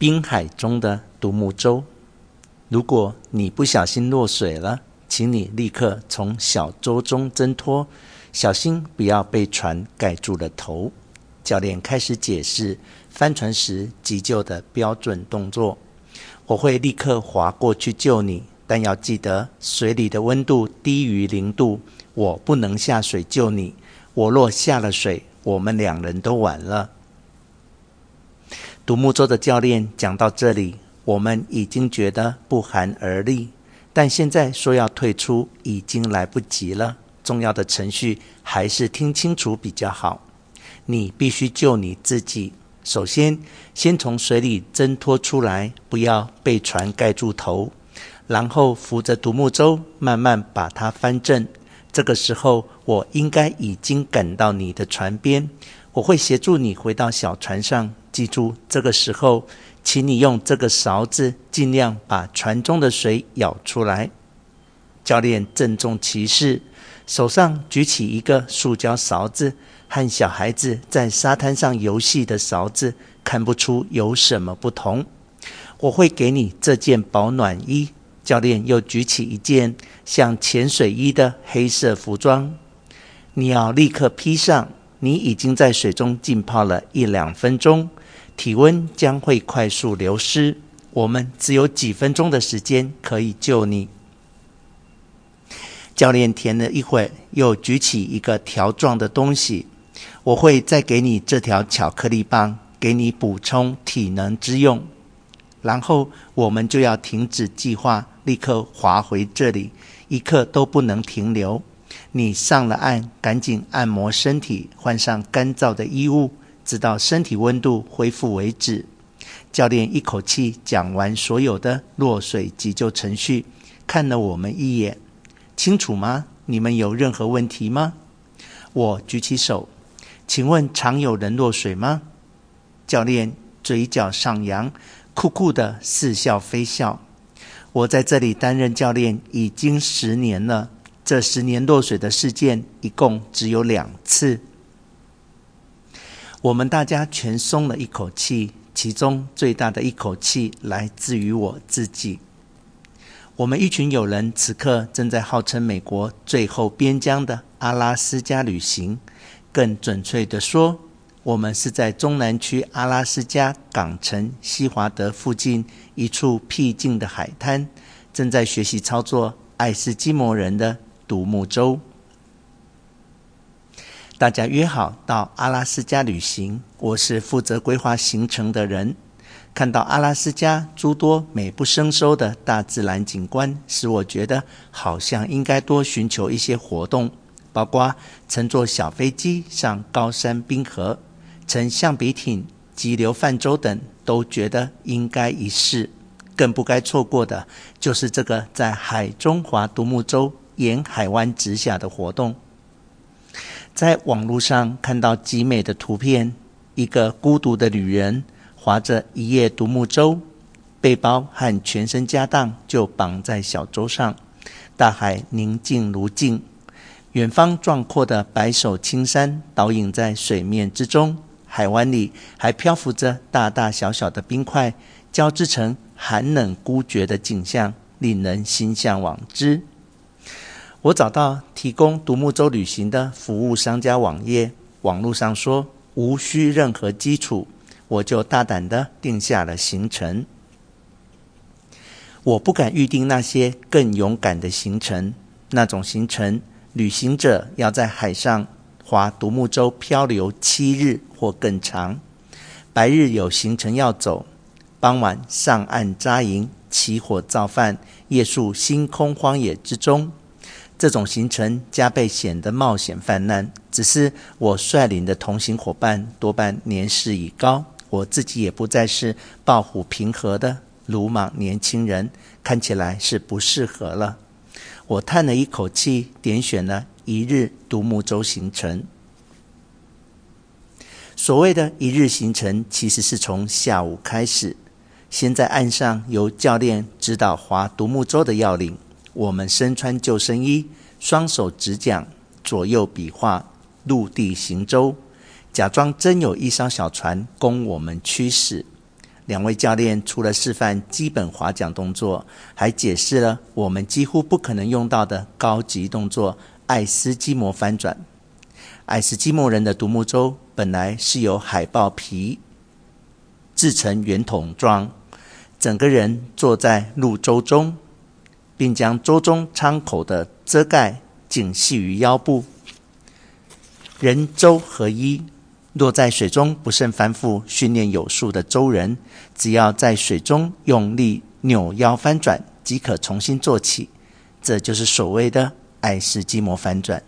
滨海中的独木舟。如果你不小心落水了，请你立刻从小舟中挣脱，小心不要被船盖住了头。教练开始解释帆船时急救的标准动作。我会立刻划过去救你，但要记得水里的温度低于零度，我不能下水救你。我若下了水，我们两人都完了。独木舟的教练讲到这里，我们已经觉得不寒而栗，但现在说要退出已经来不及了。重要的程序还是听清楚比较好。你必须救你自己，首先先从水里挣脱出来，不要被船盖住头，然后扶着独木舟慢慢把它翻正。这个时候，我应该已经赶到你的船边，我会协助你回到小船上。记住，这个时候，请你用这个勺子尽量把船中的水舀出来。教练郑重其事，手上举起一个塑胶勺子，和小孩子在沙滩上游戏的勺子看不出有什么不同。我会给你这件保暖衣。教练又举起一件像潜水衣的黑色服装，你要立刻披上。你已经在水中浸泡了一两分钟。体温将会快速流失，我们只有几分钟的时间可以救你。教练填了一会，又举起一个条状的东西。我会再给你这条巧克力棒，给你补充体能之用。然后我们就要停止计划，立刻划回这里，一刻都不能停留。你上了岸，赶紧按摩身体，换上干燥的衣物。直到身体温度恢复为止。教练一口气讲完所有的落水急救程序，看了我们一眼，清楚吗？你们有任何问题吗？我举起手，请问常有人落水吗？教练嘴角上扬，酷酷的似笑非笑。我在这里担任教练已经十年了，这十年落水的事件一共只有两次。我们大家全松了一口气，其中最大的一口气来自于我自己。我们一群友人此刻正在号称美国最后边疆的阿拉斯加旅行，更准确地说，我们是在中南区阿拉斯加港城西华德附近一处僻静的海滩，正在学习操作爱斯基摩人的独木舟。大家约好到阿拉斯加旅行，我是负责规划行程的人。看到阿拉斯加诸多美不胜收的大自然景观，使我觉得好像应该多寻求一些活动，包括乘坐小飞机上高山冰河、乘橡皮艇、急流泛舟等，都觉得应该一试。更不该错过的就是这个在海中划独木舟沿海湾直下的活动。在网络上看到极美的图片，一个孤独的旅人划着一叶独木舟，背包和全身家当就绑在小舟上。大海宁静如镜，远方壮阔的白手青山倒影在水面之中，海湾里还漂浮着大大小小的冰块，交织成寒冷孤绝的景象，令人心向往之。我找到提供独木舟旅行的服务商家网页，网络上说无需任何基础，我就大胆地定下了行程。我不敢预定那些更勇敢的行程，那种行程，旅行者要在海上划独木舟漂流七日或更长，白日有行程要走，傍晚上岸扎营，起火造饭，夜宿星空荒野之中。这种行程加倍显得冒险犯难。只是我率领的同行伙伴多半年事已高，我自己也不再是抱虎平和的鲁莽年轻人，看起来是不适合了。我叹了一口气，点选了一日独木舟行程。所谓的一日行程，其实是从下午开始，先在岸上由教练指导划独木舟的要领。我们身穿救生衣，双手执桨，左右比划，陆地行舟，假装真有一艘小船供我们驱使。两位教练除了示范基本划桨动作，还解释了我们几乎不可能用到的高级动作——爱斯基摩翻转。爱斯基摩人的独木舟本来是由海豹皮制成圆筒状，整个人坐在鹿舟中，并将舟中舱口的遮盖紧系于腰部，人舟合一。落在水中不慎翻覆，训练有素的舟人，只要在水中用力扭腰翻转，即可重新坐起。这就是所谓的爱斯基摩翻转。